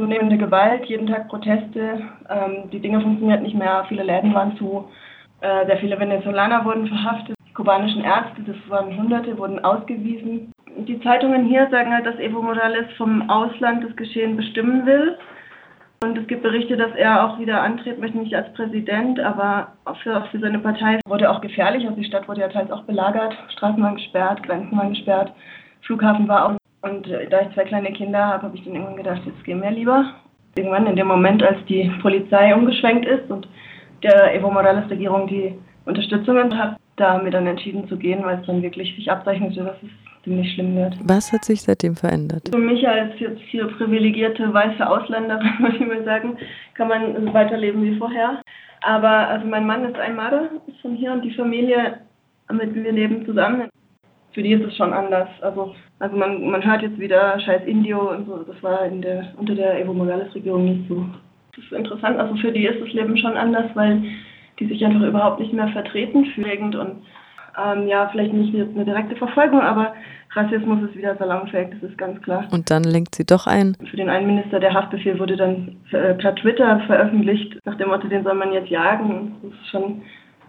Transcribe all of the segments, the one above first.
zunehmende Gewalt, jeden Tag Proteste, ähm, die Dinge funktionieren nicht mehr, viele Läden waren zu, äh, sehr viele Venezolaner wurden verhaftet, die kubanischen Ärzte, das waren Hunderte, wurden ausgewiesen. Die Zeitungen hier sagen halt, dass Evo Morales vom Ausland das Geschehen bestimmen will. Und es gibt Berichte, dass er auch wieder antreten möchte, nicht als Präsident, aber auch für, auch für seine Partei wurde auch gefährlich. Also die Stadt wurde ja teils auch belagert, Straßen waren gesperrt, Grenzen waren gesperrt, Flughafen war auch. Und äh, da ich zwei kleine Kinder habe, habe ich dann irgendwann gedacht, jetzt gehen wir lieber. Irgendwann in dem Moment, als die Polizei umgeschwenkt ist und der Evo Morales-Regierung die Unterstützung hat, da haben wir dann entschieden zu gehen, weil es dann wirklich sich abzeichnete, dass es ziemlich schlimm wird. Was hat sich seitdem verändert? Für mich als jetzt hier privilegierte weiße Ausländerin, würde ich mal sagen, kann man weiterleben wie vorher. Aber also mein Mann ist Aymara, ist von hier und die Familie, mit wir leben zusammen. Für die ist es schon anders. Also, also man, man hört jetzt wieder Scheiß Indio und so. Das war in der, unter der Evo Morales-Regierung nicht so. Das ist interessant. Also für die ist das Leben schon anders, weil die sich einfach überhaupt nicht mehr vertreten fühlen und ähm, ja, vielleicht nicht eine direkte Verfolgung, aber Rassismus ist wieder salonfähig, das ist ganz klar. Und dann lenkt sie doch ein. Für den einen Minister, der Haftbefehl wurde dann äh, per Twitter veröffentlicht, nach dem Motto, den soll man jetzt jagen. Das ist schon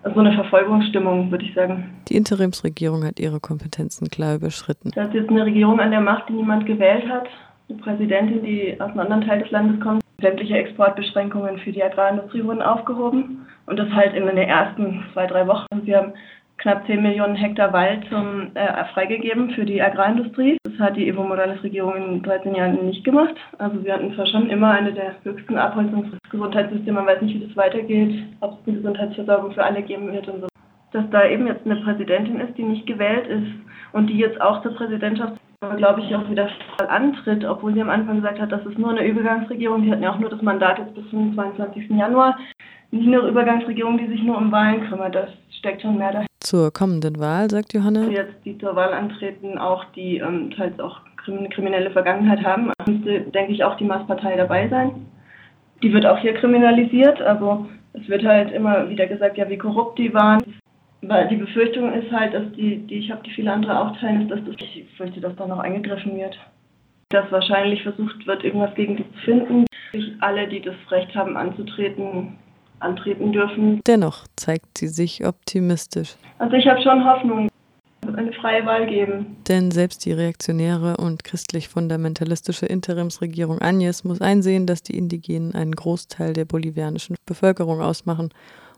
so eine Verfolgungsstimmung, würde ich sagen. Die Interimsregierung hat ihre Kompetenzen klar überschritten. Da ist jetzt eine Regierung an der Macht, die niemand gewählt hat, eine Präsidentin, die aus einem anderen Teil des Landes kommt. Sämtliche Exportbeschränkungen für die Agrarindustrie wurden aufgehoben und das halt in den ersten zwei, drei Wochen. Sie haben knapp 10 Millionen Hektar Wald zum, äh, freigegeben für die Agrarindustrie. Das hat die Evo Morales-Regierung in 13 Jahren nicht gemacht. Also wir hatten zwar schon immer eine der höchsten Abholzungsgesundheitssysteme. Man weiß nicht, wie das weitergeht, ob es eine Gesundheitsversorgung für alle geben wird und so. Dass da eben jetzt eine Präsidentin ist, die nicht gewählt ist und die jetzt auch zur Präsidentschaft glaube ich, auch wieder antritt, obwohl sie am Anfang gesagt hat, das ist nur eine Übergangsregierung. Die hatten ja auch nur das Mandat jetzt bis zum 22. Januar. Nicht eine Übergangsregierung, die sich nur um Wahlen kümmert. Das steckt schon mehr dahinter. Zur kommenden Wahl, sagt Johanna? Jetzt, die zur Wahl antreten, auch die ähm, teils auch kriminelle Vergangenheit haben, müsste, denke ich, auch die Maßpartei dabei sein. Die wird auch hier kriminalisiert. Also es wird halt immer wieder gesagt, ja, wie korrupt die waren. Weil die Befürchtung ist halt, dass die, die ich habe, die viele andere auch teilen, ist, dass das, ich fürchte, dass da noch eingegriffen wird. Dass wahrscheinlich versucht wird, irgendwas gegen die zu finden. Alle, die das Recht haben anzutreten, antreten dürfen. Dennoch zeigt sie sich optimistisch. Also ich habe schon Hoffnung, eine freie Wahl geben. Denn selbst die reaktionäre und christlich-fundamentalistische Interimsregierung Agnes muss einsehen, dass die Indigenen einen Großteil der bolivianischen Bevölkerung ausmachen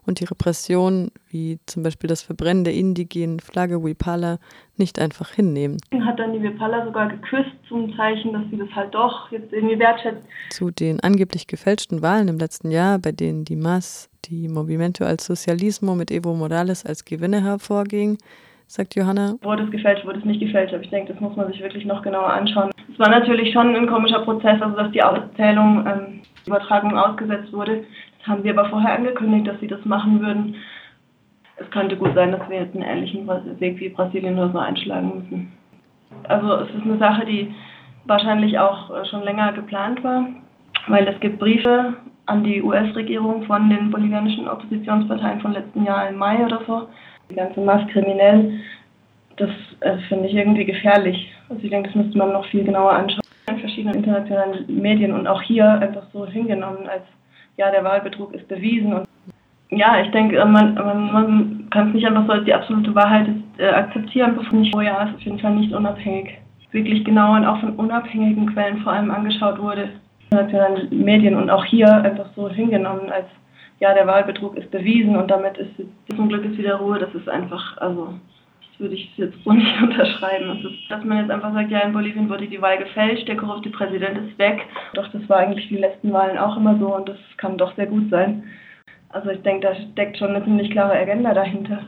und die Repression, wie zum Beispiel das Verbrennen der indigenen Flagge Wipala, nicht einfach hinnehmen. Hat dann die Wipala sogar geküsst zum Zeichen, dass sie das halt doch jetzt irgendwie wertschätzt. Zu den angeblich gefälschten Wahlen im letzten Jahr, bei denen die MAS, die Movimento al Socialismo mit Evo Morales als Gewinner hervorging, sagt Johanna. Wurde es gefälscht, wurde es nicht gefälscht, aber ich denke, das muss man sich wirklich noch genauer anschauen. Es war natürlich schon ein komischer Prozess, also dass die Auszählung, ähm, Übertragung ausgesetzt wurde haben wir aber vorher angekündigt, dass sie das machen würden. Es könnte gut sein, dass wir jetzt einen ähnlichen Weg wie Brasilien oder so einschlagen müssen. Also es ist eine Sache, die wahrscheinlich auch äh, schon länger geplant war, weil es gibt Briefe an die US-Regierung von den bolivianischen Oppositionsparteien von letzten Jahr im Mai oder so. Die ganze Masse kriminell, das äh, finde ich irgendwie gefährlich. Also ich denke, das müsste man noch viel genauer anschauen. In verschiedenen internationalen Medien und auch hier einfach so hingenommen als ja, der Wahlbetrug ist bewiesen. Und ja, ich denke, äh, man, man, man kann es nicht einfach so als die absolute Wahrheit äh, akzeptieren, bevor nicht, oh ja, ist auf jeden Fall nicht unabhängig. Wirklich genau und auch von unabhängigen Quellen vor allem angeschaut wurde. Internationalen Medien und auch hier einfach so hingenommen als ja, der Wahlbetrug ist bewiesen und damit ist zum Glück ist wieder Ruhe. Das ist einfach, also würde ich jetzt so nicht unterschreiben. Also, dass man jetzt einfach sagt, ja, in Bolivien wurde die Wahl gefälscht, der korrupte Präsident ist weg. Doch das war eigentlich die letzten Wahlen auch immer so und das kann doch sehr gut sein. Also ich denke, da steckt schon eine ziemlich klare Agenda dahinter.